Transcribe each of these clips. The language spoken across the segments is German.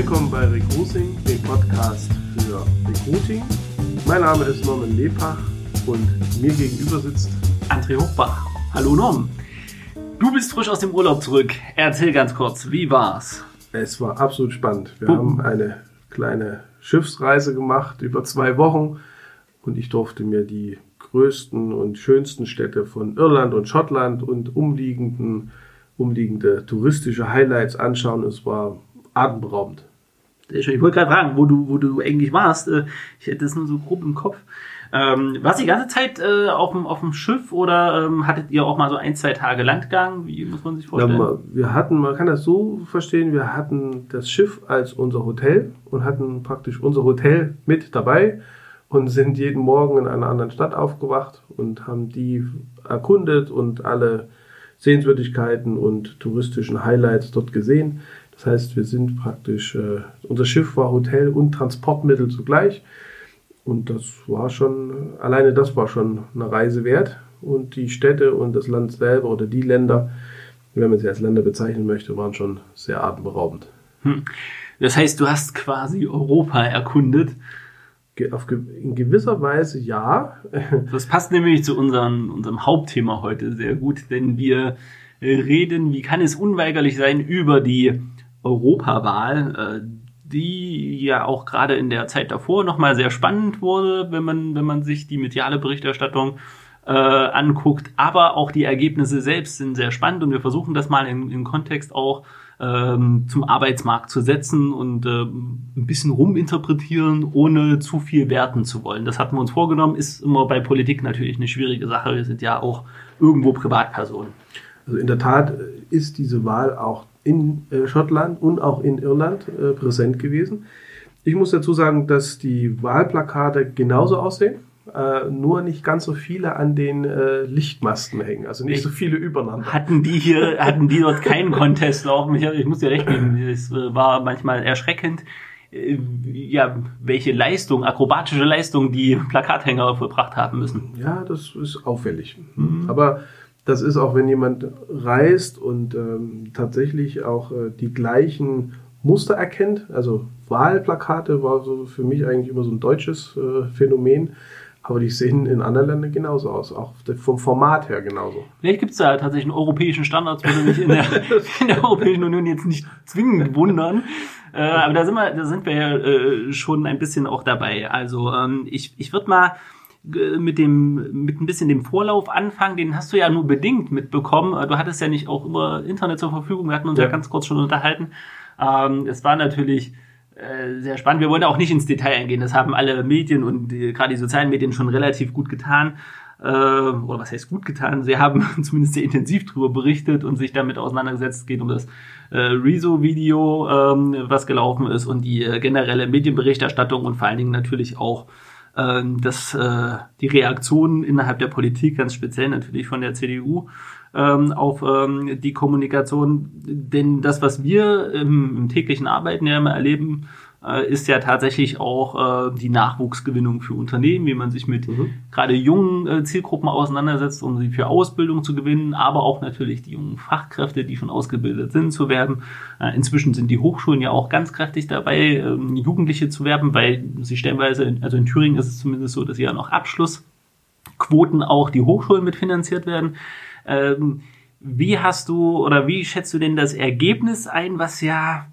willkommen bei Recruiting, dem Podcast für Recruiting. Mein Name ist Norman Lepach und mir gegenüber sitzt André Hochbach. Hallo Norm. Du bist frisch aus dem Urlaub zurück. Erzähl ganz kurz, wie war's? Es war absolut spannend. Wir haben eine kleine Schiffsreise gemacht über zwei Wochen und ich durfte mir die größten und schönsten Städte von Irland und Schottland und umliegenden, umliegende touristische Highlights anschauen. Es war atemberaubend. Ich wollte gerade fragen, wo du, wo du eigentlich warst. Äh, ich hätte das nur so grob im Kopf. Ähm, warst du die ganze Zeit äh, auf, dem, auf dem Schiff oder ähm, hattet ihr auch mal so ein, zwei Tage Landgang? Wie muss man sich vorstellen? Ja, wir hatten, man kann das so verstehen, wir hatten das Schiff als unser Hotel und hatten praktisch unser Hotel mit dabei und sind jeden Morgen in einer anderen Stadt aufgewacht und haben die erkundet und alle Sehenswürdigkeiten und touristischen Highlights dort gesehen. Das heißt, wir sind praktisch, äh, unser Schiff war Hotel und Transportmittel zugleich. Und das war schon, alleine das war schon eine Reise wert. Und die Städte und das Land selber oder die Länder, wenn man sie als Länder bezeichnen möchte, waren schon sehr atemberaubend. Hm. Das heißt, du hast quasi Europa erkundet. in gewisser Weise ja. Das passt nämlich zu unserem, unserem Hauptthema heute sehr gut, denn wir reden, wie kann es unweigerlich sein, über die Europawahl, äh, die ja auch gerade in der Zeit davor nochmal sehr spannend wurde, wenn man, wenn man sich die mediale Berichterstattung äh, anguckt. Aber auch die Ergebnisse selbst sind sehr spannend und wir versuchen das mal in Kontext auch ähm, zum Arbeitsmarkt zu setzen und äh, ein bisschen ruminterpretieren, ohne zu viel werten zu wollen. Das hatten wir uns vorgenommen, ist immer bei Politik natürlich eine schwierige Sache. Wir sind ja auch irgendwo Privatpersonen. Also in der Tat ist diese Wahl auch in äh, Schottland und auch in Irland äh, präsent gewesen. Ich muss dazu sagen, dass die Wahlplakate genauso aussehen, äh, nur nicht ganz so viele an den äh, Lichtmasten hängen, also nicht ich, so viele übereinander. Hatten die hier, hatten die dort keinen Contest laufen? Ich, ich muss dir recht geben, es war manchmal erschreckend, äh, ja, welche Leistung, akrobatische Leistung die Plakathänger vollbracht haben müssen. Ja, das ist auffällig. Mhm. Aber das ist auch, wenn jemand reist und ähm, tatsächlich auch äh, die gleichen Muster erkennt. Also Wahlplakate war so für mich eigentlich immer so ein deutsches äh, Phänomen. Aber die sehen in anderen Ländern genauso aus, auch vom Format her genauso. Vielleicht gibt es da tatsächlich einen europäischen Standard, würde mich in der, in der Europäischen Union jetzt nicht zwingend wundern. Äh, aber da sind wir, da sind wir ja äh, schon ein bisschen auch dabei. Also ähm, ich, ich würde mal mit dem, mit ein bisschen dem Vorlauf anfangen, den hast du ja nur bedingt mitbekommen. Du hattest ja nicht auch immer Internet zur Verfügung. Wir hatten uns ja, ja ganz kurz schon unterhalten. Ähm, es war natürlich äh, sehr spannend. Wir wollen auch nicht ins Detail eingehen. Das haben alle Medien und die, gerade die sozialen Medien schon relativ gut getan. Äh, oder was heißt gut getan? Sie haben zumindest sehr intensiv darüber berichtet und sich damit auseinandergesetzt. Es geht um das äh, Rezo-Video, ähm, was gelaufen ist und die äh, generelle Medienberichterstattung und vor allen Dingen natürlich auch ähm, dass äh, die Reaktionen innerhalb der Politik, ganz speziell natürlich von der CDU, ähm, auf ähm, die Kommunikation. Denn das, was wir im, im täglichen Arbeiten ja immer erleben, äh, ist ja tatsächlich auch äh, die Nachwuchsgewinnung für Unternehmen, wie man sich mit mhm. gerade jungen äh, Zielgruppen auseinandersetzt, um sie für Ausbildung zu gewinnen, aber auch natürlich die jungen Fachkräfte, die schon ausgebildet sind, zu werben. Äh, inzwischen sind die Hochschulen ja auch ganz kräftig dabei, ähm, Jugendliche zu werben, weil sie stellenweise, also in Thüringen ist es zumindest so, dass ja noch Abschlussquoten auch die Hochschulen mitfinanziert werden. Ähm, wie hast du oder wie schätzt du denn das Ergebnis ein, was ja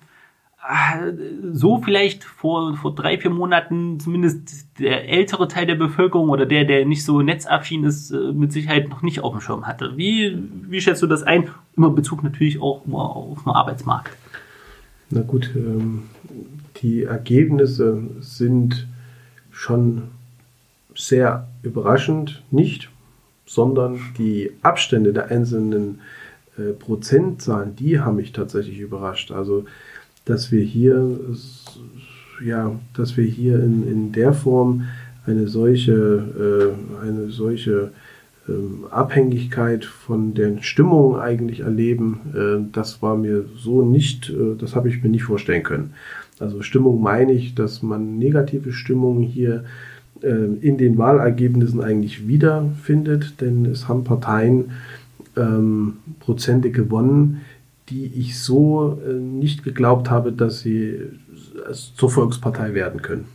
so vielleicht vor, vor drei, vier Monaten zumindest der ältere Teil der Bevölkerung oder der, der nicht so netzaffin ist, äh, mit Sicherheit noch nicht auf dem Schirm hatte. Wie, wie schätzt du das ein? Immer Bezug natürlich auch auf den Arbeitsmarkt. Na gut, ähm, die Ergebnisse sind schon sehr überraschend, nicht, sondern die Abstände der einzelnen äh, Prozentzahlen, die haben mich tatsächlich überrascht. Also dass wir hier, ja, dass wir hier in, in der Form eine solche, äh, eine solche äh, Abhängigkeit von den Stimmungen eigentlich erleben, äh, das war mir so nicht, äh, das habe ich mir nicht vorstellen können. Also Stimmung meine ich, dass man negative Stimmungen hier äh, in den Wahlergebnissen eigentlich wiederfindet, denn es haben Parteien ähm, Prozente gewonnen, die ich so äh, nicht geglaubt habe, dass sie zur Volkspartei werden können.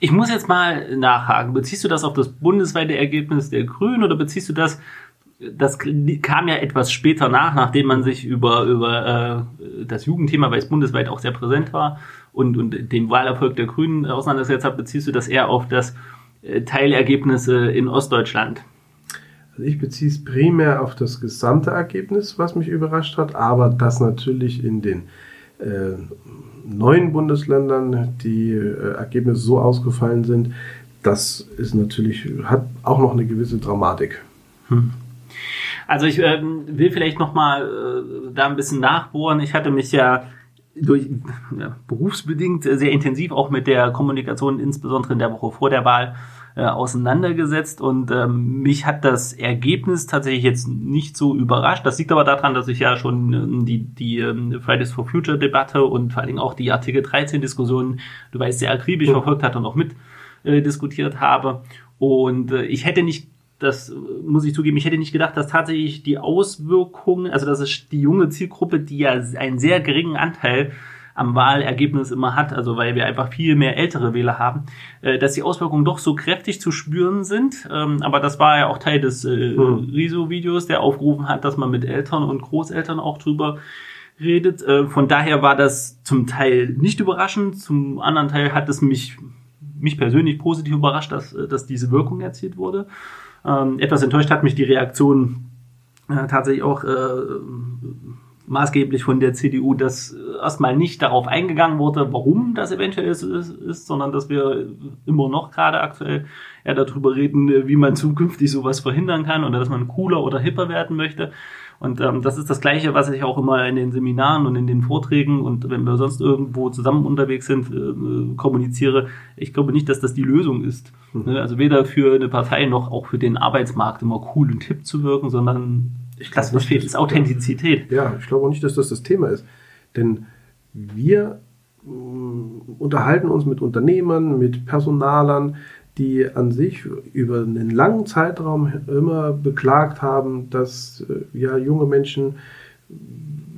Ich muss jetzt mal nachhaken. Beziehst du das auf das bundesweite Ergebnis der Grünen oder beziehst du das, das kam ja etwas später nach, nachdem man sich über, über äh, das Jugendthema, weil es bundesweit auch sehr präsent war und, und den Wahlerfolg der Grünen auseinandergesetzt hat, beziehst du das eher auf das äh, Teilergebnisse in Ostdeutschland? Also ich beziehe es primär auf das gesamte Ergebnis, was mich überrascht hat, aber dass natürlich in den äh, neuen Bundesländern die äh, Ergebnisse so ausgefallen sind, das ist natürlich, hat auch noch eine gewisse Dramatik. Hm. Also ich ähm, will vielleicht nochmal äh, da ein bisschen nachbohren. Ich hatte mich ja durch ja, berufsbedingt sehr intensiv auch mit der Kommunikation, insbesondere in der Woche vor der Wahl, äh, auseinandergesetzt und ähm, mich hat das Ergebnis tatsächlich jetzt nicht so überrascht. Das liegt aber daran, dass ich ja schon ähm, die, die ähm, Fridays for Future Debatte und vor allen Dingen auch die Artikel 13 Diskussionen, du weißt, sehr akribisch mhm. verfolgt hat und auch mit äh, diskutiert habe. Und äh, ich hätte nicht das muss ich zugeben, ich hätte nicht gedacht, dass tatsächlich die Auswirkungen, also dass es die junge Zielgruppe, die ja einen sehr geringen Anteil am Wahlergebnis immer hat, also weil wir einfach viel mehr ältere Wähler haben, äh, dass die Auswirkungen doch so kräftig zu spüren sind. Ähm, aber das war ja auch Teil des äh, hm. Riso-Videos, der aufgerufen hat, dass man mit Eltern und Großeltern auch drüber redet. Äh, von daher war das zum Teil nicht überraschend, zum anderen Teil hat es mich, mich persönlich positiv überrascht, dass, äh, dass diese Wirkung erzielt wurde. Ähm, etwas enttäuscht hat mich die Reaktion äh, tatsächlich auch äh, maßgeblich von der CDU, dass erstmal nicht darauf eingegangen wurde, warum das eventuell ist, ist, sondern dass wir immer noch gerade aktuell eher darüber reden, wie man zukünftig sowas verhindern kann oder dass man cooler oder hipper werden möchte. Und ähm, das ist das Gleiche, was ich auch immer in den Seminaren und in den Vorträgen und wenn wir sonst irgendwo zusammen unterwegs sind, äh, kommuniziere. Ich glaube nicht, dass das die Lösung ist. Mhm. Also weder für eine Partei noch auch für den Arbeitsmarkt immer cool und hip zu wirken, sondern ich glaube, das, fehlt, ist Authentizität. Ja, ich glaube auch nicht, dass das das Thema ist. Denn wir äh, unterhalten uns mit Unternehmern, mit Personalern, die an sich über einen langen Zeitraum immer beklagt haben, dass äh, ja junge Menschen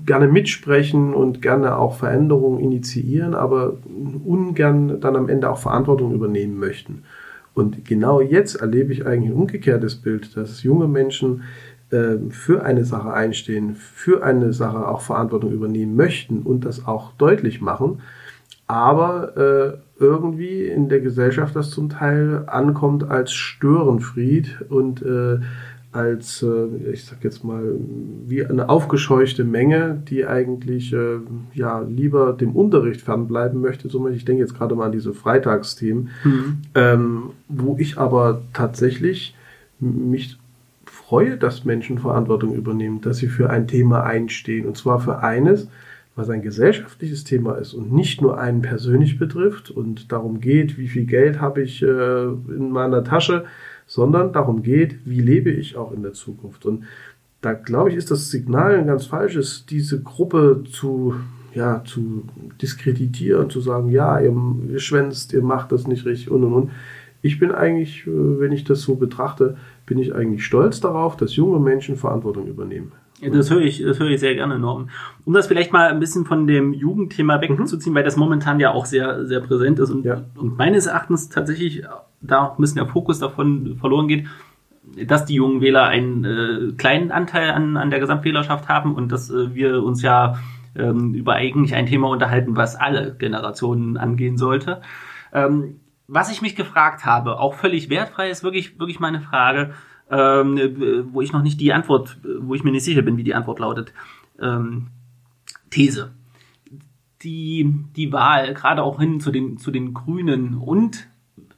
gerne mitsprechen und gerne auch Veränderungen initiieren, aber ungern dann am Ende auch Verantwortung übernehmen möchten. Und genau jetzt erlebe ich eigentlich ein umgekehrtes Bild, dass junge Menschen für eine Sache einstehen, für eine Sache auch Verantwortung übernehmen möchten und das auch deutlich machen, aber äh, irgendwie in der Gesellschaft das zum Teil ankommt als Störenfried und äh, als, äh, ich sag jetzt mal, wie eine aufgescheuchte Menge, die eigentlich äh, ja lieber dem Unterricht fernbleiben möchte. So, ich denke jetzt gerade mal an diese Freitagsthemen, mhm. ähm, wo ich aber tatsächlich mich freue, dass Menschen Verantwortung übernehmen, dass sie für ein Thema einstehen. Und zwar für eines, was ein gesellschaftliches Thema ist und nicht nur einen persönlich betrifft und darum geht, wie viel Geld habe ich äh, in meiner Tasche, sondern darum geht, wie lebe ich auch in der Zukunft. Und da glaube ich, ist das Signal ein ganz falsches, diese Gruppe zu, ja, zu diskreditieren, zu sagen, ja, ihr, ihr schwänzt, ihr macht das nicht richtig und und und. Ich bin eigentlich, äh, wenn ich das so betrachte, bin ich eigentlich stolz darauf, dass junge Menschen Verantwortung übernehmen. Das höre ich, das höre ich sehr gerne, Norm. Um das vielleicht mal ein bisschen von dem Jugendthema wegzuziehen, mhm. weil das momentan ja auch sehr, sehr präsent ist und, ja. und meines Erachtens tatsächlich da ein bisschen der Fokus davon verloren geht, dass die jungen Wähler einen äh, kleinen Anteil an, an der Gesamtwählerschaft haben und dass äh, wir uns ja ähm, über eigentlich ein Thema unterhalten, was alle Generationen angehen sollte. Ähm, was ich mich gefragt habe, auch völlig wertfrei, ist wirklich, wirklich meine Frage, ähm, wo ich noch nicht die Antwort, wo ich mir nicht sicher bin, wie die Antwort lautet. Ähm, These. Die, die Wahl, gerade auch hin zu den, zu den Grünen und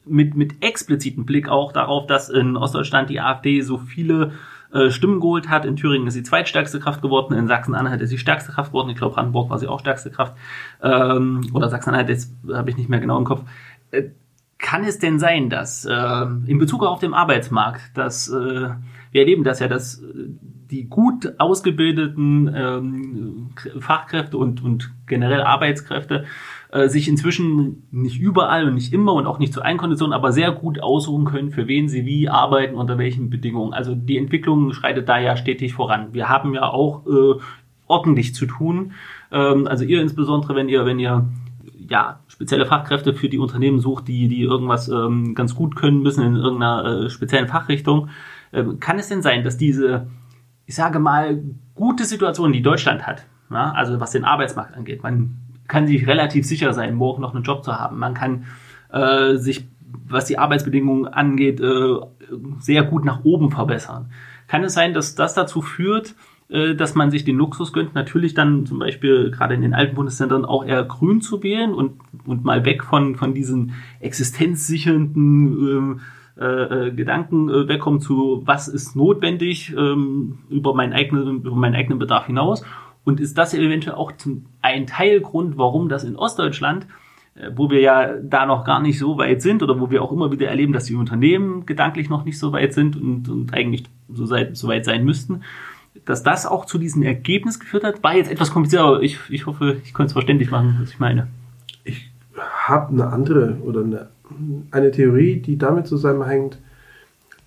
mit, mit explizitem Blick auch darauf, dass in Ostdeutschland die AfD so viele äh, Stimmen geholt hat. In Thüringen ist sie zweitstärkste Kraft geworden, in Sachsen-Anhalt ist sie stärkste Kraft geworden. Ich glaube, Brandenburg war sie auch stärkste Kraft. Ähm, oder Sachsen-Anhalt, jetzt habe ich nicht mehr genau im Kopf. Äh, kann es denn sein, dass äh, in Bezug auf den Arbeitsmarkt, dass äh, wir erleben das ja, dass äh, die gut ausgebildeten ähm, Fachkräfte und, und generell Arbeitskräfte äh, sich inzwischen nicht überall und nicht immer und auch nicht zu allen Konditionen, aber sehr gut aussuchen können, für wen sie wie arbeiten, unter welchen Bedingungen. Also die Entwicklung schreitet da ja stetig voran. Wir haben ja auch äh, ordentlich zu tun. Ähm, also ihr insbesondere, wenn ihr, wenn ihr ja, spezielle Fachkräfte für die Unternehmen sucht, die, die irgendwas ähm, ganz gut können müssen in irgendeiner äh, speziellen Fachrichtung. Ähm, kann es denn sein, dass diese, ich sage mal, gute Situation, die Deutschland hat, ja, also was den Arbeitsmarkt angeht, man kann sich relativ sicher sein, morgen noch einen Job zu haben. Man kann äh, sich, was die Arbeitsbedingungen angeht, äh, sehr gut nach oben verbessern. Kann es sein, dass das dazu führt, dass man sich den Luxus gönnt, natürlich dann zum Beispiel gerade in den alten Bundesländern auch eher grün zu wählen und, und mal weg von, von diesen existenzsichernden äh, äh, Gedanken äh, wegkommen zu, was ist notwendig ähm, über, meinen eigenen, über meinen eigenen Bedarf hinaus. Und ist das eventuell auch zum, ein Teilgrund, warum das in Ostdeutschland äh, wo wir ja da noch gar nicht so weit sind oder wo wir auch immer wieder erleben, dass die Unternehmen gedanklich noch nicht so weit sind und, und eigentlich so, seit, so weit sein müssten, dass das auch zu diesem Ergebnis geführt hat. War jetzt etwas kompliziert, aber ich, ich hoffe, ich konnte es verständlich machen, was ich meine. Ich habe eine andere oder eine, eine Theorie, die damit zusammenhängt,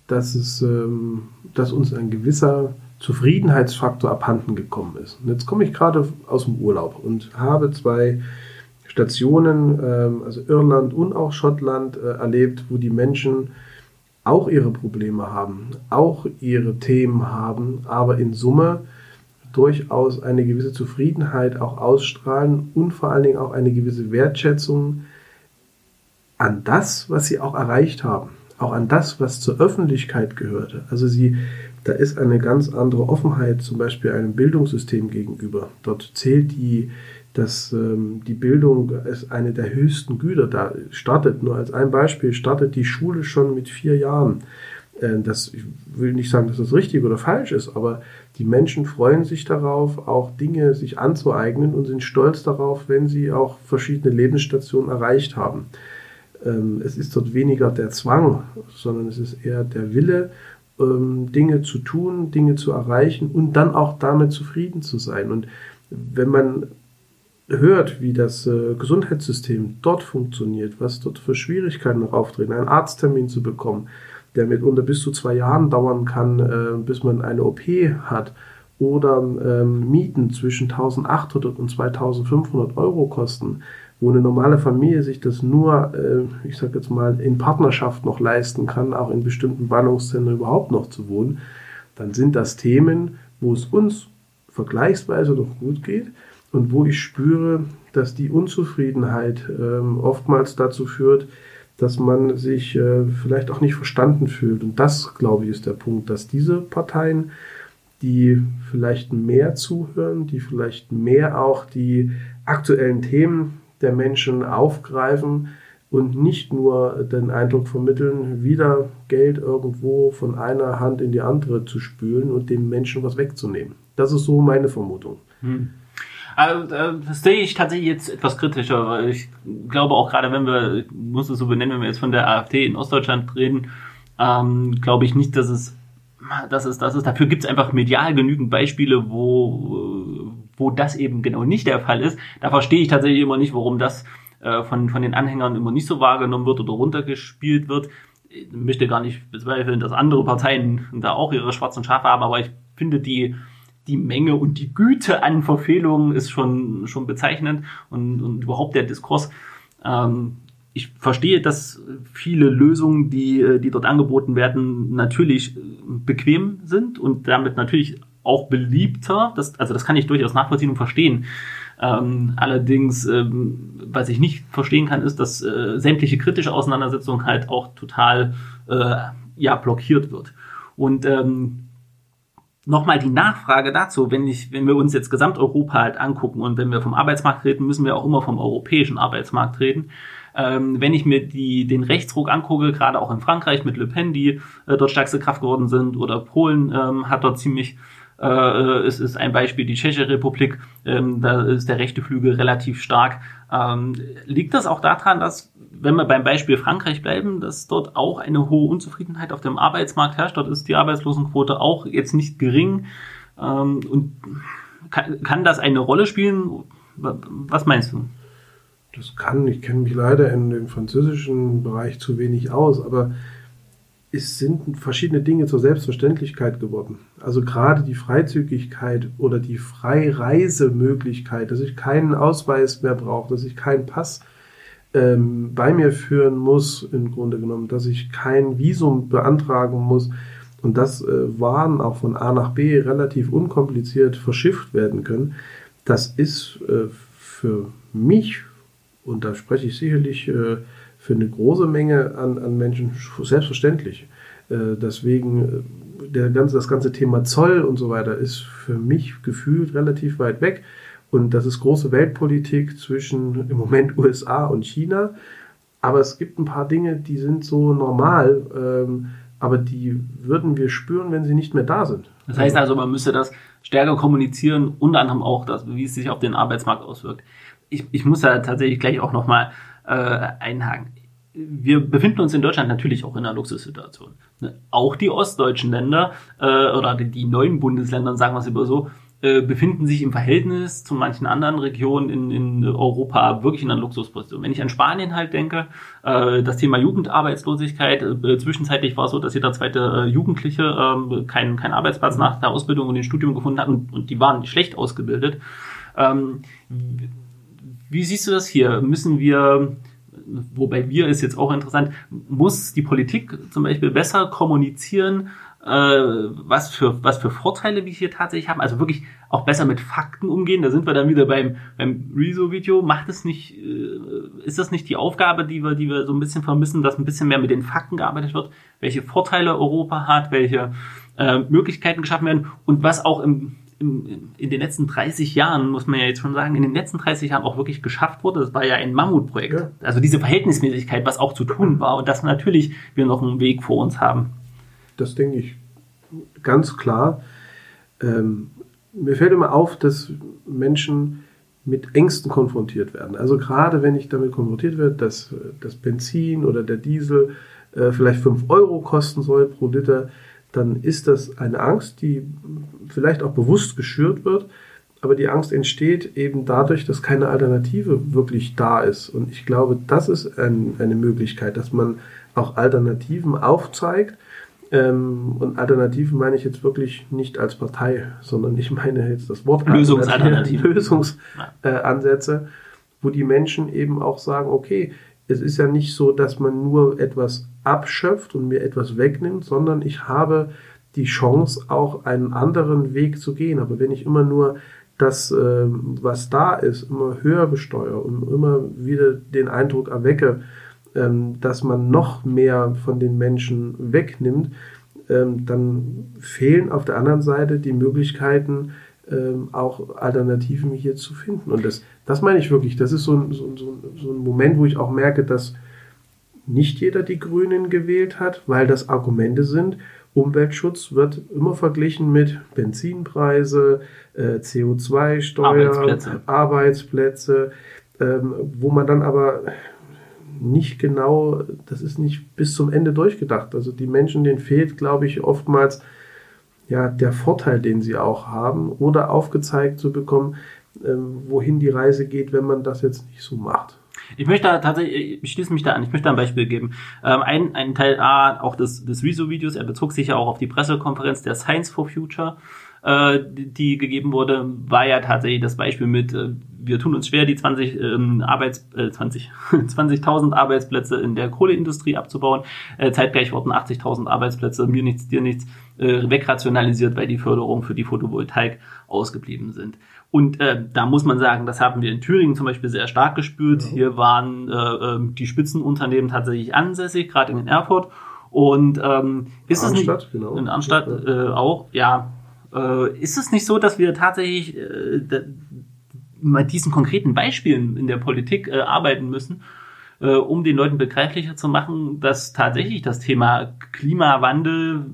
dass, es, ähm, dass uns ein gewisser Zufriedenheitsfaktor abhanden gekommen ist. Und jetzt komme ich gerade aus dem Urlaub und habe zwei Stationen, ähm, also Irland und auch Schottland, äh, erlebt, wo die Menschen auch ihre Probleme haben, auch ihre Themen haben, aber in Summe durchaus eine gewisse Zufriedenheit auch ausstrahlen und vor allen Dingen auch eine gewisse Wertschätzung an das, was sie auch erreicht haben, auch an das, was zur Öffentlichkeit gehörte. Also sie, da ist eine ganz andere Offenheit zum Beispiel einem Bildungssystem gegenüber. Dort zählt die, dass ähm, die Bildung ist eine der höchsten Güter. Da startet, nur als ein Beispiel, startet die Schule schon mit vier Jahren. Äh, das, ich will nicht sagen, dass das richtig oder falsch ist, aber die Menschen freuen sich darauf, auch Dinge sich anzueignen und sind stolz darauf, wenn sie auch verschiedene Lebensstationen erreicht haben. Ähm, es ist dort weniger der Zwang, sondern es ist eher der Wille, ähm, Dinge zu tun, Dinge zu erreichen und dann auch damit zufrieden zu sein. Und wenn man hört, wie das äh, Gesundheitssystem dort funktioniert, was dort für Schwierigkeiten noch auftreten, einen Arzttermin zu bekommen, der mitunter bis zu zwei Jahren dauern kann, äh, bis man eine OP hat, oder ähm, Mieten zwischen 1800 und 2500 Euro kosten, wo eine normale Familie sich das nur, äh, ich sage jetzt mal, in Partnerschaft noch leisten kann, auch in bestimmten Ballungszentren überhaupt noch zu wohnen, dann sind das Themen, wo es uns vergleichsweise noch gut geht, und wo ich spüre, dass die Unzufriedenheit ähm, oftmals dazu führt, dass man sich äh, vielleicht auch nicht verstanden fühlt. Und das, glaube ich, ist der Punkt, dass diese Parteien, die vielleicht mehr zuhören, die vielleicht mehr auch die aktuellen Themen der Menschen aufgreifen und nicht nur den Eindruck vermitteln, wieder Geld irgendwo von einer Hand in die andere zu spülen und dem Menschen was wegzunehmen. Das ist so meine Vermutung. Hm. Also, äh, das sehe ich tatsächlich jetzt etwas kritischer, ich glaube auch gerade, wenn wir, ich muss es so benennen, wenn wir jetzt von der AfD in Ostdeutschland reden, ähm, glaube ich nicht, dass es, dass es, dass es, dafür gibt es einfach medial genügend Beispiele, wo, wo das eben genau nicht der Fall ist. Da verstehe ich tatsächlich immer nicht, warum das äh, von, von den Anhängern immer nicht so wahrgenommen wird oder runtergespielt wird. Ich möchte gar nicht bezweifeln, dass andere Parteien da auch ihre schwarzen Schafe haben, aber ich finde die, die Menge und die Güte an Verfehlungen ist schon, schon bezeichnend und, und überhaupt der Diskurs. Ähm, ich verstehe, dass viele Lösungen, die, äh, die dort angeboten werden, natürlich äh, bequem sind und damit natürlich auch beliebter. Das, also das kann ich durchaus nachvollziehen und verstehen. Ähm, allerdings, ähm, was ich nicht verstehen kann, ist, dass äh, sämtliche kritische Auseinandersetzung halt auch total äh, ja blockiert wird. Und ähm, nochmal die Nachfrage dazu, wenn ich, wenn wir uns jetzt Gesamteuropa halt angucken und wenn wir vom Arbeitsmarkt reden, müssen wir auch immer vom europäischen Arbeitsmarkt reden. Ähm, wenn ich mir die, den Rechtsruck angucke, gerade auch in Frankreich mit Le Pen, die äh, dort stärkste Kraft geworden sind, oder Polen ähm, hat dort ziemlich äh, es ist ein Beispiel die Tschechische Republik, ähm, da ist der rechte Flügel relativ stark. Ähm, liegt das auch daran, dass wenn wir beim Beispiel Frankreich bleiben, dass dort auch eine hohe Unzufriedenheit auf dem Arbeitsmarkt herrscht. Dort ist die Arbeitslosenquote auch jetzt nicht gering. Ähm, und kann, kann das eine Rolle spielen? Was meinst du? Das kann. Ich kenne mich leider in dem französischen Bereich zu wenig aus, aber es sind verschiedene Dinge zur Selbstverständlichkeit geworden. Also gerade die Freizügigkeit oder die Freireisemöglichkeit, dass ich keinen Ausweis mehr brauche, dass ich keinen Pass ähm, bei mir führen muss, im Grunde genommen, dass ich kein Visum beantragen muss und dass äh, Waren auch von A nach B relativ unkompliziert verschifft werden können, das ist äh, für mich, und da spreche ich sicherlich äh, für eine große Menge an, an Menschen selbstverständlich. Äh, deswegen äh, der ganze, das ganze Thema Zoll und so weiter ist für mich gefühlt relativ weit weg. Und das ist große Weltpolitik zwischen im Moment USA und China. Aber es gibt ein paar Dinge, die sind so normal, ähm, aber die würden wir spüren, wenn sie nicht mehr da sind. Das heißt also, man müsste das stärker kommunizieren, unter anderem auch, das, wie es sich auf den Arbeitsmarkt auswirkt. Ich, ich muss da tatsächlich gleich auch nochmal äh, einhaken. Wir befinden uns in Deutschland natürlich auch in einer Luxussituation. Ne? Auch die ostdeutschen Länder äh, oder die, die neuen Bundesländer, sagen wir es über so, äh, befinden sich im Verhältnis zu manchen anderen Regionen in, in Europa wirklich in einer Luxusposition. Wenn ich an Spanien halt denke, äh, das Thema Jugendarbeitslosigkeit, äh, zwischenzeitlich war es so, dass jeder zweite äh, Jugendliche äh, keinen kein Arbeitsplatz nach der Ausbildung und dem Studium gefunden hat und, und die waren schlecht ausgebildet. Ähm, wie siehst du das hier? Müssen wir wobei wir ist jetzt auch interessant, muss die Politik zum Beispiel besser kommunizieren, äh, was für was für Vorteile wir hier tatsächlich haben, also wirklich auch besser mit Fakten umgehen. Da sind wir dann wieder beim beim Rezo-Video. Macht es nicht, äh, ist das nicht die Aufgabe, die wir die wir so ein bisschen vermissen, dass ein bisschen mehr mit den Fakten gearbeitet wird, welche Vorteile Europa hat, welche äh, Möglichkeiten geschaffen werden und was auch im in, in den letzten 30 Jahren, muss man ja jetzt schon sagen, in den letzten 30 Jahren auch wirklich geschafft wurde. Das war ja ein Mammutprojekt. Ja. Also diese Verhältnismäßigkeit, was auch zu tun war und dass natürlich wir noch einen Weg vor uns haben das denke ich ganz klar. Ähm, mir fällt immer auf, dass Menschen mit Ängsten konfrontiert werden. Also gerade wenn ich damit konfrontiert werde, dass das Benzin oder der Diesel äh, vielleicht 5 Euro kosten soll pro Liter, dann ist das eine Angst, die vielleicht auch bewusst geschürt wird, aber die Angst entsteht eben dadurch, dass keine Alternative wirklich da ist. Und ich glaube, das ist ein, eine Möglichkeit, dass man auch Alternativen aufzeigt ähm, und Alternativen meine ich jetzt wirklich nicht als Partei, sondern ich meine jetzt das Wort Lösungsalternativen. Lösungsansätze, äh, wo die Menschen eben auch sagen, okay, es ist ja nicht so, dass man nur etwas abschöpft und mir etwas wegnimmt, sondern ich habe die Chance, auch einen anderen Weg zu gehen. Aber wenn ich immer nur das, ähm, was da ist, immer höher besteuere und immer wieder den Eindruck erwecke, ähm, dass man noch mehr von den Menschen wegnimmt, ähm, dann fehlen auf der anderen Seite die Möglichkeiten, ähm, auch Alternativen hier zu finden. Und das, das meine ich wirklich. Das ist so ein, so, so, so ein Moment, wo ich auch merke, dass nicht jeder die Grünen gewählt hat, weil das Argumente sind. Umweltschutz wird immer verglichen mit Benzinpreise, äh, CO2-Steuer, Arbeitsplätze, Arbeitsplätze ähm, wo man dann aber nicht genau, das ist nicht bis zum Ende durchgedacht. Also die Menschen, denen fehlt, glaube ich, oftmals ja der Vorteil, den sie auch haben, oder aufgezeigt zu bekommen, ähm, wohin die Reise geht, wenn man das jetzt nicht so macht. Ich möchte da tatsächlich, ich schließe mich da an, ich möchte da ein Beispiel geben. Ähm, ein, ein Teil A, auch des, des Rezo-Videos, er bezog sich ja auch auf die Pressekonferenz der Science for Future, äh, die, die gegeben wurde, war ja tatsächlich das Beispiel mit, äh, wir tun uns schwer, die 20 ähm, Arbeits, äh, 20, 20.000 Arbeitsplätze in der Kohleindustrie abzubauen. Äh, zeitgleich wurden 80.000 Arbeitsplätze, mir nichts, dir nichts, äh, wegrationalisiert, weil die Förderung für die Photovoltaik ausgeblieben sind. Und äh, da muss man sagen, das haben wir in Thüringen zum Beispiel sehr stark gespürt. Ja. Hier waren äh, ähm, die Spitzenunternehmen tatsächlich ansässig, gerade in Erfurt. Und ähm, ist es nicht genau. in Arnstadt äh, auch, ja, äh, ist es nicht so, dass wir tatsächlich äh, mit diesen konkreten Beispielen in der Politik äh, arbeiten müssen, äh, um den Leuten begreiflicher zu machen, dass tatsächlich das Thema Klimawandel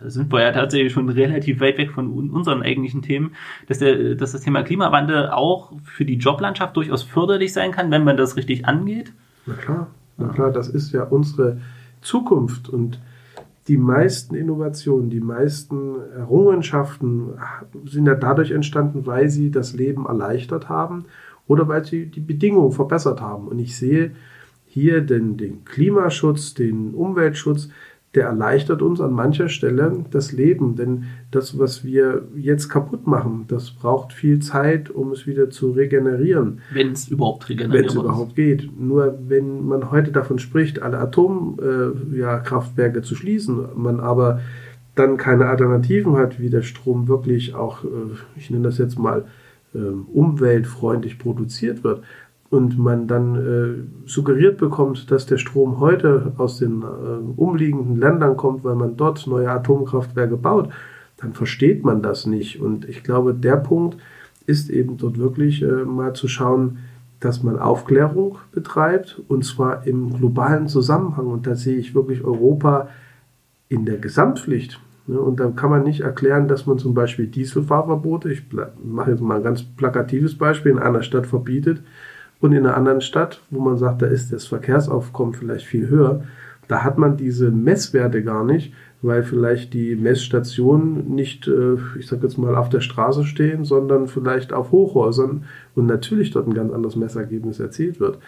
da sind wir ja tatsächlich schon relativ weit weg von unseren eigentlichen Themen, dass, der, dass das Thema Klimawandel auch für die Joblandschaft durchaus förderlich sein kann, wenn man das richtig angeht. Na klar, na klar, das ist ja unsere Zukunft und die meisten Innovationen, die meisten Errungenschaften sind ja dadurch entstanden, weil sie das Leben erleichtert haben oder weil sie die Bedingungen verbessert haben. Und ich sehe hier den, den Klimaschutz, den Umweltschutz, der erleichtert uns an mancher Stelle das Leben. Denn das, was wir jetzt kaputt machen, das braucht viel Zeit, um es wieder zu regenerieren. Wenn es überhaupt regeneriert. Wenn es überhaupt geht. Nur wenn man heute davon spricht, alle Atomkraftwerke äh, ja, zu schließen, man aber dann keine Alternativen hat, wie der Strom wirklich auch, äh, ich nenne das jetzt mal, äh, umweltfreundlich produziert wird, und man dann äh, suggeriert bekommt, dass der Strom heute aus den äh, umliegenden Ländern kommt, weil man dort neue Atomkraftwerke baut, dann versteht man das nicht. Und ich glaube, der Punkt ist eben dort wirklich äh, mal zu schauen, dass man Aufklärung betreibt und zwar im globalen Zusammenhang. Und da sehe ich wirklich Europa in der Gesamtpflicht. Ne? Und dann kann man nicht erklären, dass man zum Beispiel Dieselfahrverbote, ich mache jetzt mal ein ganz plakatives Beispiel, in einer Stadt verbietet und in einer anderen Stadt, wo man sagt, da ist das Verkehrsaufkommen vielleicht viel höher, da hat man diese Messwerte gar nicht, weil vielleicht die Messstationen nicht, äh, ich sage jetzt mal, auf der Straße stehen, sondern vielleicht auf Hochhäusern und natürlich dort ein ganz anderes Messergebnis erzielt wird.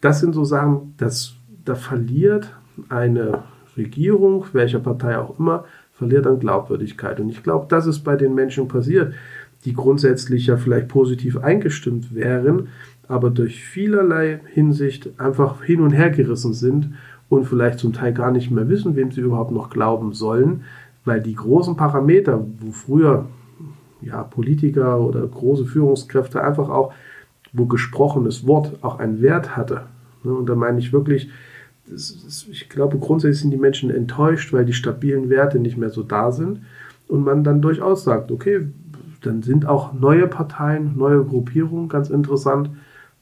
Das sind so Sachen, dass da verliert eine Regierung, welcher Partei auch immer, verliert an Glaubwürdigkeit. Und ich glaube, das ist bei den Menschen passiert, die grundsätzlich ja vielleicht positiv eingestimmt wären, aber durch vielerlei Hinsicht einfach hin und her gerissen sind und vielleicht zum Teil gar nicht mehr wissen, wem sie überhaupt noch glauben sollen, weil die großen Parameter, wo früher ja, Politiker oder große Führungskräfte einfach auch, wo gesprochenes Wort auch einen Wert hatte. Ne, und da meine ich wirklich, ich glaube, grundsätzlich sind die Menschen enttäuscht, weil die stabilen Werte nicht mehr so da sind und man dann durchaus sagt, okay, dann sind auch neue Parteien, neue Gruppierungen ganz interessant,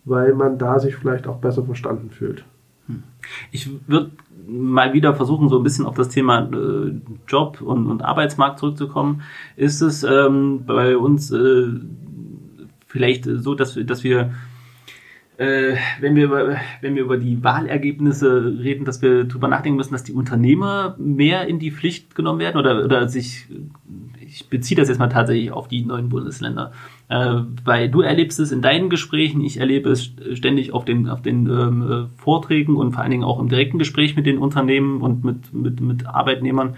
weil man da sich vielleicht auch besser verstanden fühlt. Hm. Ich würde mal wieder versuchen, so ein bisschen auf das Thema äh, Job und, und, Arbeitsmarkt zurückzukommen. Ist es ähm, bei uns äh, vielleicht so, dass, dass wir äh, wenn, wir über, wenn wir über die Wahlergebnisse reden, dass wir darüber nachdenken müssen, dass die Unternehmer mehr in die Pflicht genommen werden oder, oder sich, ich beziehe das jetzt mal tatsächlich auf die neuen Bundesländer, äh, weil du erlebst es in deinen Gesprächen, ich erlebe es ständig auf den, auf den ähm, äh, Vorträgen und vor allen Dingen auch im direkten Gespräch mit den Unternehmen und mit, mit, mit Arbeitnehmern.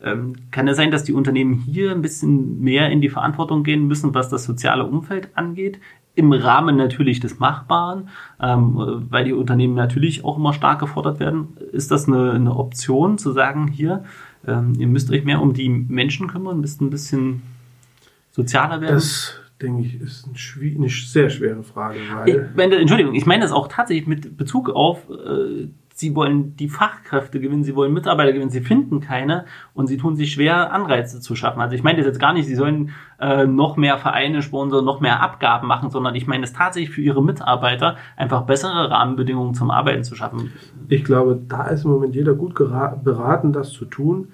Ähm, kann es sein, dass die Unternehmen hier ein bisschen mehr in die Verantwortung gehen müssen, was das soziale Umfeld angeht? Im Rahmen natürlich des Machbaren, ähm, weil die Unternehmen natürlich auch immer stark gefordert werden. Ist das eine, eine Option zu sagen, hier, ähm, ihr müsst euch mehr um die Menschen kümmern, müsst ein bisschen sozialer werden? Das denke ich, ist ein eine sehr schwere Frage. Weil ich meine, Entschuldigung, ich meine das auch tatsächlich mit Bezug auf äh, sie wollen die Fachkräfte gewinnen, sie wollen Mitarbeiter gewinnen, sie finden keine und sie tun sich schwer, Anreize zu schaffen. Also ich meine das jetzt gar nicht, sie sollen äh, noch mehr Vereine sponsern, noch mehr Abgaben machen, sondern ich meine es tatsächlich für ihre Mitarbeiter einfach bessere Rahmenbedingungen zum Arbeiten zu schaffen. Ich glaube, da ist im Moment jeder gut beraten, das zu tun.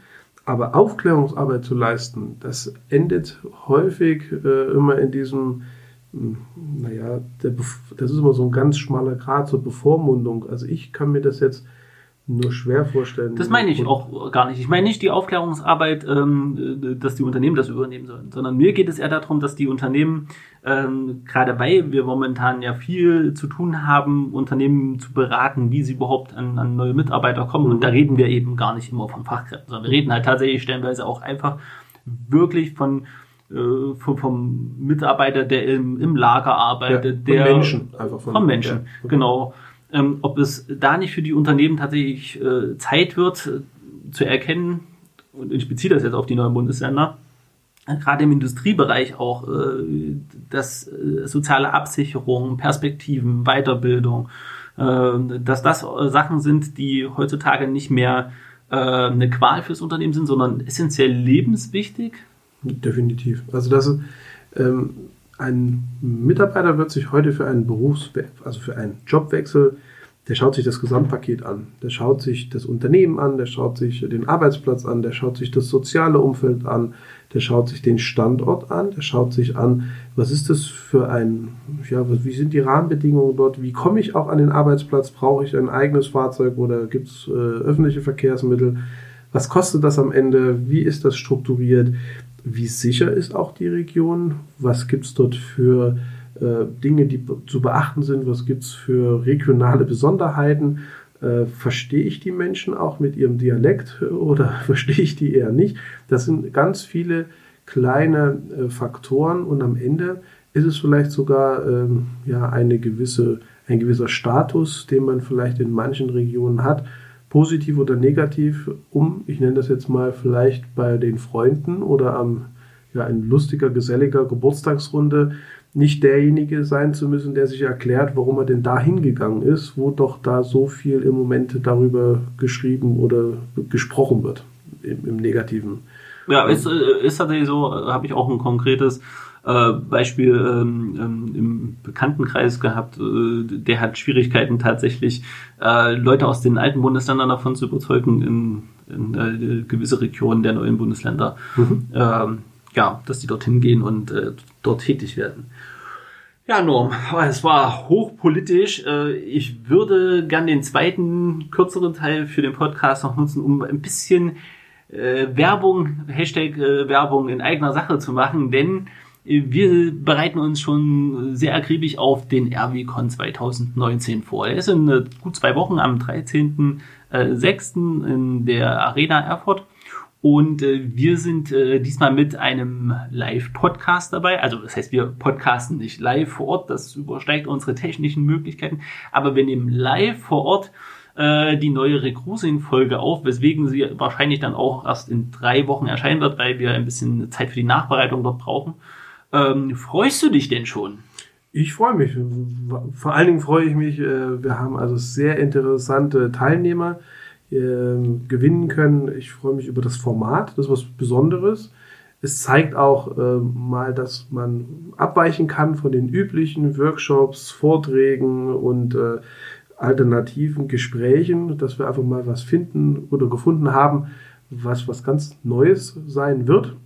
Aber Aufklärungsarbeit zu leisten, das endet häufig äh, immer in diesem naja, das ist immer so ein ganz schmaler Grad zur Bevormundung. Also ich kann mir das jetzt nur schwer vorstellen. Das meine ich auch gar nicht. Ich meine nicht die Aufklärungsarbeit, ähm, dass die Unternehmen das übernehmen sollen, sondern mir geht es eher darum, dass die Unternehmen, ähm, gerade weil wir momentan ja viel zu tun haben, Unternehmen zu beraten, wie sie überhaupt an, an neue Mitarbeiter kommen. Mhm. Und da reden wir eben gar nicht immer von Fachkräften, sondern wir reden halt tatsächlich stellenweise auch einfach wirklich von vom, vom, Mitarbeiter, der im, im Lager arbeitet, ja, der Menschen, einfach von, vom Menschen, ja. genau. Ähm, ob es da nicht für die Unternehmen tatsächlich äh, Zeit wird, äh, zu erkennen, und ich beziehe das jetzt auf die neuen Bundesländer, äh, gerade im Industriebereich auch, äh, dass äh, soziale Absicherung, Perspektiven, Weiterbildung, dass das Sachen sind, die heutzutage nicht mehr eine Qual fürs Unternehmen sind, sondern essentiell lebenswichtig Definitiv. Also das ist, ähm, ein Mitarbeiter wird sich heute für einen Berufswechsel, also für einen Jobwechsel, der schaut sich das Gesamtpaket an. Der schaut sich das Unternehmen an, der schaut sich den Arbeitsplatz an, der schaut sich das soziale Umfeld an, der schaut sich den Standort an, der schaut sich an, was ist das für ein, ja, wie sind die Rahmenbedingungen dort, wie komme ich auch an den Arbeitsplatz, brauche ich ein eigenes Fahrzeug oder gibt es äh, öffentliche Verkehrsmittel, was kostet das am Ende, wie ist das strukturiert, wie sicher ist auch die Region? Was gibt es dort für äh, Dinge, die zu beachten sind? Was gibt es für regionale Besonderheiten? Äh, verstehe ich die Menschen auch mit ihrem Dialekt oder verstehe ich die eher nicht? Das sind ganz viele kleine äh, Faktoren und am Ende ist es vielleicht sogar ähm, ja, eine gewisse, ein gewisser Status, den man vielleicht in manchen Regionen hat, positiv oder negativ, um, ich nenne das jetzt mal vielleicht bei den Freunden oder am ja, in lustiger, geselliger Geburtstagsrunde nicht derjenige sein zu müssen, der sich erklärt, warum er denn da hingegangen ist, wo doch da so viel im Moment darüber geschrieben oder gesprochen wird, im, im Negativen. Ja, ist, äh, ist tatsächlich so, habe ich auch ein konkretes äh, Beispiel ähm, ähm, im Bekanntenkreis gehabt, äh, der hat Schwierigkeiten tatsächlich, äh, Leute aus den alten Bundesländern davon zu überzeugen, in, in äh, gewisse Regionen der neuen Bundesländer, mhm. ähm, ja, dass die dorthin gehen und äh, dort tätig werden. Ja, Norm, es war hochpolitisch. Äh, ich würde gern den zweiten, kürzeren Teil für den Podcast noch nutzen, um ein bisschen Werbung, Hashtag Werbung in eigener Sache zu machen, denn wir bereiten uns schon sehr akribisch auf den RWCon 2019 vor. Er ist in gut zwei Wochen am 13.06. in der Arena Erfurt. Und äh, wir sind äh, diesmal mit einem Live-Podcast dabei. Also das heißt, wir podcasten nicht live vor Ort, das übersteigt unsere technischen Möglichkeiten. Aber wir nehmen live vor Ort äh, die neue Recruiting-Folge auf, weswegen sie wahrscheinlich dann auch erst in drei Wochen erscheinen wird, weil wir ein bisschen Zeit für die Nachbereitung dort brauchen. Ähm, freust du dich denn schon? Ich freue mich. Vor allen Dingen freue ich mich, äh, wir haben also sehr interessante Teilnehmer äh, gewinnen können. Ich freue mich über das Format, das ist was Besonderes. Es zeigt auch äh, mal, dass man abweichen kann von den üblichen Workshops, Vorträgen und äh, alternativen Gesprächen, dass wir einfach mal was finden oder gefunden haben, was was ganz Neues sein wird.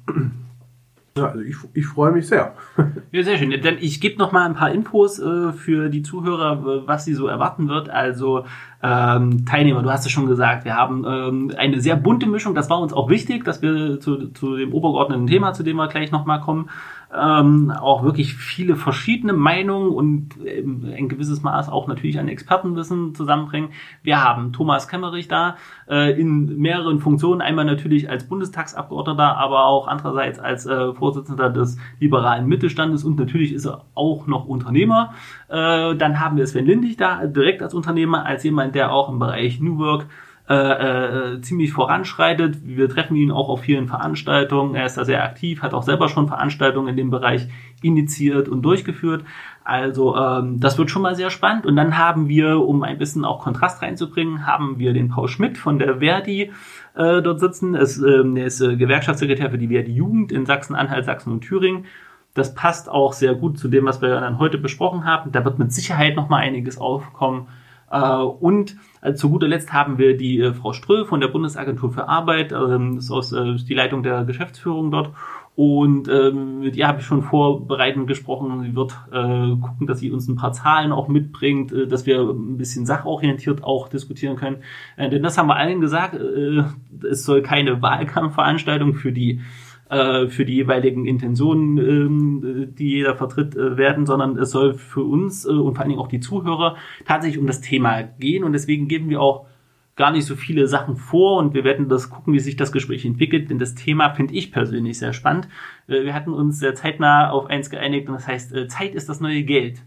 Ja, also ich, ich freue mich sehr. Ja, sehr schön. Denn ich gebe noch mal ein paar Infos äh, für die Zuhörer, was sie so erwarten wird. Also ähm, Teilnehmer, du hast es schon gesagt, wir haben ähm, eine sehr bunte Mischung. Das war uns auch wichtig, dass wir zu, zu dem obergeordneten Thema, zu dem wir gleich noch mal kommen, ähm, auch wirklich viele verschiedene Meinungen und ähm, ein gewisses Maß auch natürlich ein Expertenwissen zusammenbringen. Wir haben Thomas Kemmerich da äh, in mehreren Funktionen, einmal natürlich als Bundestagsabgeordneter, aber auch andererseits als äh, Vorsitzender des liberalen Mittelstandes und natürlich ist er auch noch Unternehmer. Äh, dann haben wir Sven Lindig da direkt als Unternehmer, als jemand, der auch im Bereich New Work äh, äh, ziemlich voranschreitet. Wir treffen ihn auch auf vielen Veranstaltungen. Er ist da sehr aktiv, hat auch selber schon Veranstaltungen in dem Bereich initiiert und durchgeführt. Also ähm, das wird schon mal sehr spannend. Und dann haben wir, um ein bisschen auch Kontrast reinzubringen, haben wir den Paul Schmidt von der Verdi äh, dort sitzen. Es, ähm, er ist äh, Gewerkschaftssekretär für die Verdi Jugend in Sachsen-Anhalt, Sachsen und Thüringen. Das passt auch sehr gut zu dem, was wir dann heute besprochen haben. Da wird mit Sicherheit noch mal einiges aufkommen. Äh, und äh, zu guter Letzt haben wir die äh, Frau Ströll von der Bundesagentur für Arbeit, ähm, ist aus, die Leitung der Geschäftsführung dort. Und ähm, mit ihr habe ich schon vorbereitend gesprochen. Sie wird äh, gucken, dass sie uns ein paar Zahlen auch mitbringt, äh, dass wir ein bisschen sachorientiert auch diskutieren können. Äh, denn das haben wir allen gesagt, äh, es soll keine Wahlkampfveranstaltung für die äh, für die jeweiligen Intentionen, ähm, die jeder vertritt, äh, werden, sondern es soll für uns äh, und vor allen Dingen auch die Zuhörer tatsächlich um das Thema gehen und deswegen geben wir auch gar nicht so viele Sachen vor und wir werden das gucken, wie sich das Gespräch entwickelt, denn das Thema finde ich persönlich sehr spannend. Wir hatten uns sehr zeitnah auf eins geeinigt und das heißt, Zeit ist das neue Geld.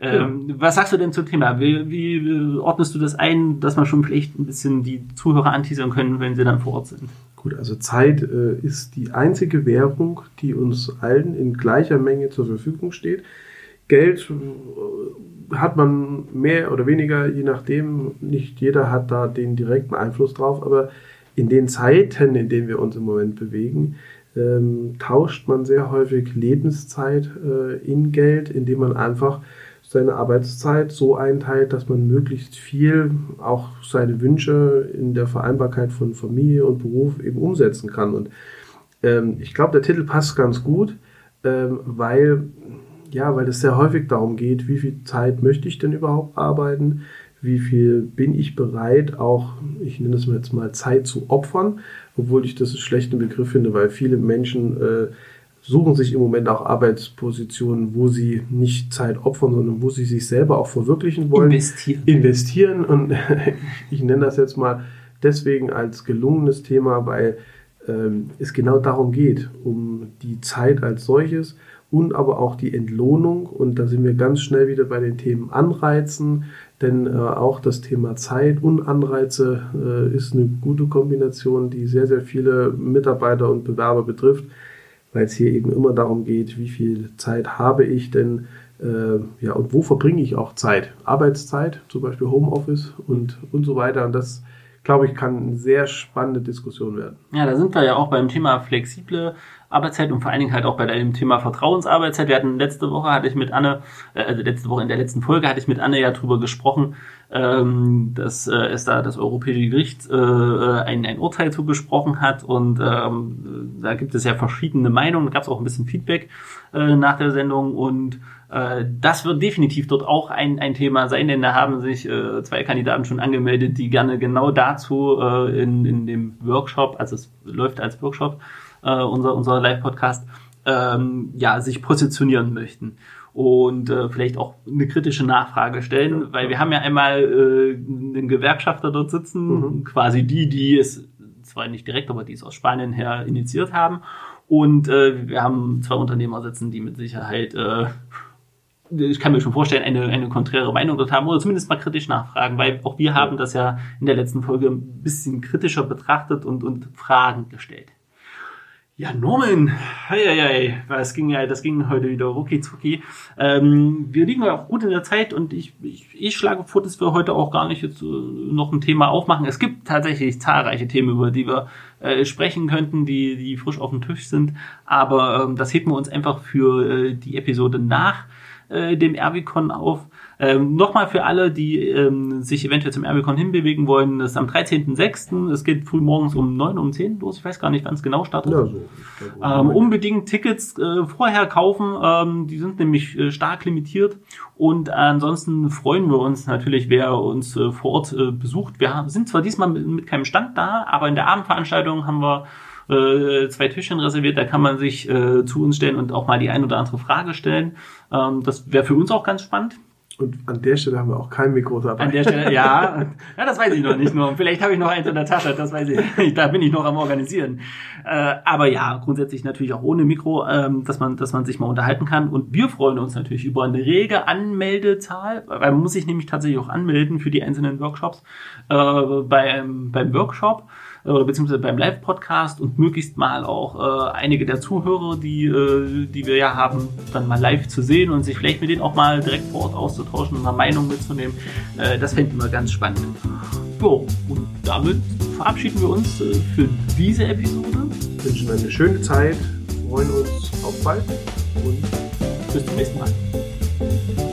Ähm, ja. Was sagst du denn zum Thema? Wie, wie ordnest du das ein, dass man schon vielleicht ein bisschen die Zuhörer anteasern können, wenn sie dann vor Ort sind? Gut, also Zeit äh, ist die einzige Währung, die uns allen in gleicher Menge zur Verfügung steht. Geld äh, hat man mehr oder weniger, je nachdem, nicht jeder hat da den direkten Einfluss drauf, aber in den Zeiten, in denen wir uns im Moment bewegen, ähm, tauscht man sehr häufig Lebenszeit äh, in Geld, indem man einfach seine Arbeitszeit so einteilt, dass man möglichst viel auch seine Wünsche in der Vereinbarkeit von Familie und Beruf eben umsetzen kann. Und ähm, ich glaube, der Titel passt ganz gut, ähm, weil ja, weil es sehr häufig darum geht, wie viel Zeit möchte ich denn überhaupt arbeiten, wie viel bin ich bereit, auch, ich nenne es jetzt mal Zeit zu opfern, obwohl ich das einen schlechten Begriff finde, weil viele Menschen äh, suchen sich im Moment auch Arbeitspositionen, wo sie nicht Zeit opfern, sondern wo sie sich selber auch verwirklichen wollen. Investieren. Investieren und ich nenne das jetzt mal deswegen als gelungenes Thema, weil ähm, es genau darum geht, um die Zeit als solches und aber auch die Entlohnung. Und da sind wir ganz schnell wieder bei den Themen Anreizen, denn äh, auch das Thema Zeit und Anreize äh, ist eine gute Kombination, die sehr, sehr viele Mitarbeiter und Bewerber betrifft, weil es hier eben immer darum geht, wie viel Zeit habe ich denn äh, ja, und wo verbringe ich auch Zeit? Arbeitszeit, zum Beispiel Homeoffice und, und so weiter. Und das glaube ich, kann eine sehr spannende Diskussion werden. Ja, da sind wir ja auch beim Thema flexible Arbeitszeit und vor allen Dingen halt auch bei dem Thema Vertrauensarbeitszeit. Wir hatten letzte Woche hatte ich mit Anne, äh, also letzte Woche in der letzten Folge hatte ich mit Anne ja drüber gesprochen, ähm, dass äh, es da das Europäische Gericht äh, ein, ein Urteil zugesprochen hat und ähm, da gibt es ja verschiedene Meinungen, gab es auch ein bisschen Feedback äh, nach der Sendung und äh, das wird definitiv dort auch ein, ein Thema sein, denn da haben sich äh, zwei Kandidaten schon angemeldet, die gerne genau dazu äh, in, in dem Workshop, also es läuft als Workshop, äh, unser, unser Live-Podcast, ähm, ja, sich positionieren möchten und äh, vielleicht auch eine kritische Nachfrage stellen, weil wir haben ja einmal äh, einen Gewerkschafter dort sitzen, mhm. quasi die, die es zwar nicht direkt, aber die es aus Spanien her initiiert haben. Und äh, wir haben zwei Unternehmer sitzen, die mit Sicherheit äh, ich kann mir schon vorstellen, eine, eine konträre Meinung dort haben oder zumindest mal kritisch nachfragen, weil auch wir haben das ja in der letzten Folge ein bisschen kritischer betrachtet und, und Fragen gestellt. Ja, Norman, hey, hey, hey, das ging ja, das ging heute wieder rucki zucki. Ähm, wir liegen ja auch gut in der Zeit und ich, ich, ich schlage vor, dass wir heute auch gar nicht jetzt äh, noch ein Thema aufmachen. Es gibt tatsächlich zahlreiche Themen, über die wir äh, sprechen könnten, die, die frisch auf dem Tisch sind, aber ähm, das heben wir uns einfach für äh, die Episode nach äh, dem Erbicon auf. Ähm, Nochmal für alle, die ähm, sich eventuell zum Erbicon hinbewegen wollen, das ist am 13.06. Es geht früh morgens um 9, um 10 los. Ich weiß gar nicht ganz genau, startet. Ja, so. ähm, unbedingt Tickets äh, vorher kaufen. Ähm, die sind nämlich äh, stark limitiert. Und ansonsten freuen wir uns natürlich, wer uns äh, vor Ort äh, besucht. Wir sind zwar diesmal mit, mit keinem Stand da, aber in der Abendveranstaltung haben wir äh, zwei Tischchen reserviert, da kann man sich äh, zu uns stellen und auch mal die ein oder andere Frage stellen. Ähm, das wäre für uns auch ganz spannend. Und an der Stelle haben wir auch kein Mikro dabei. An der Stelle, ja. ja, das weiß ich noch nicht nur. Vielleicht habe ich noch eins in der Tasche, das weiß ich nicht. Da bin ich noch am Organisieren. Äh, aber ja, grundsätzlich natürlich auch ohne Mikro, ähm, dass man, dass man sich mal unterhalten kann. Und wir freuen uns natürlich über eine rege Anmeldezahl, weil man muss sich nämlich tatsächlich auch anmelden für die einzelnen Workshops äh, beim, beim Workshop oder beziehungsweise beim Live-Podcast und möglichst mal auch äh, einige der Zuhörer, die, äh, die wir ja haben, dann mal live zu sehen und sich vielleicht mit denen auch mal direkt vor Ort auszutauschen und eine Meinung mitzunehmen. Äh, das fänden wir ganz spannend. Jo, und damit verabschieden wir uns äh, für diese Episode. Wünschen eine schöne Zeit, freuen uns auf bald und bis zum nächsten Mal.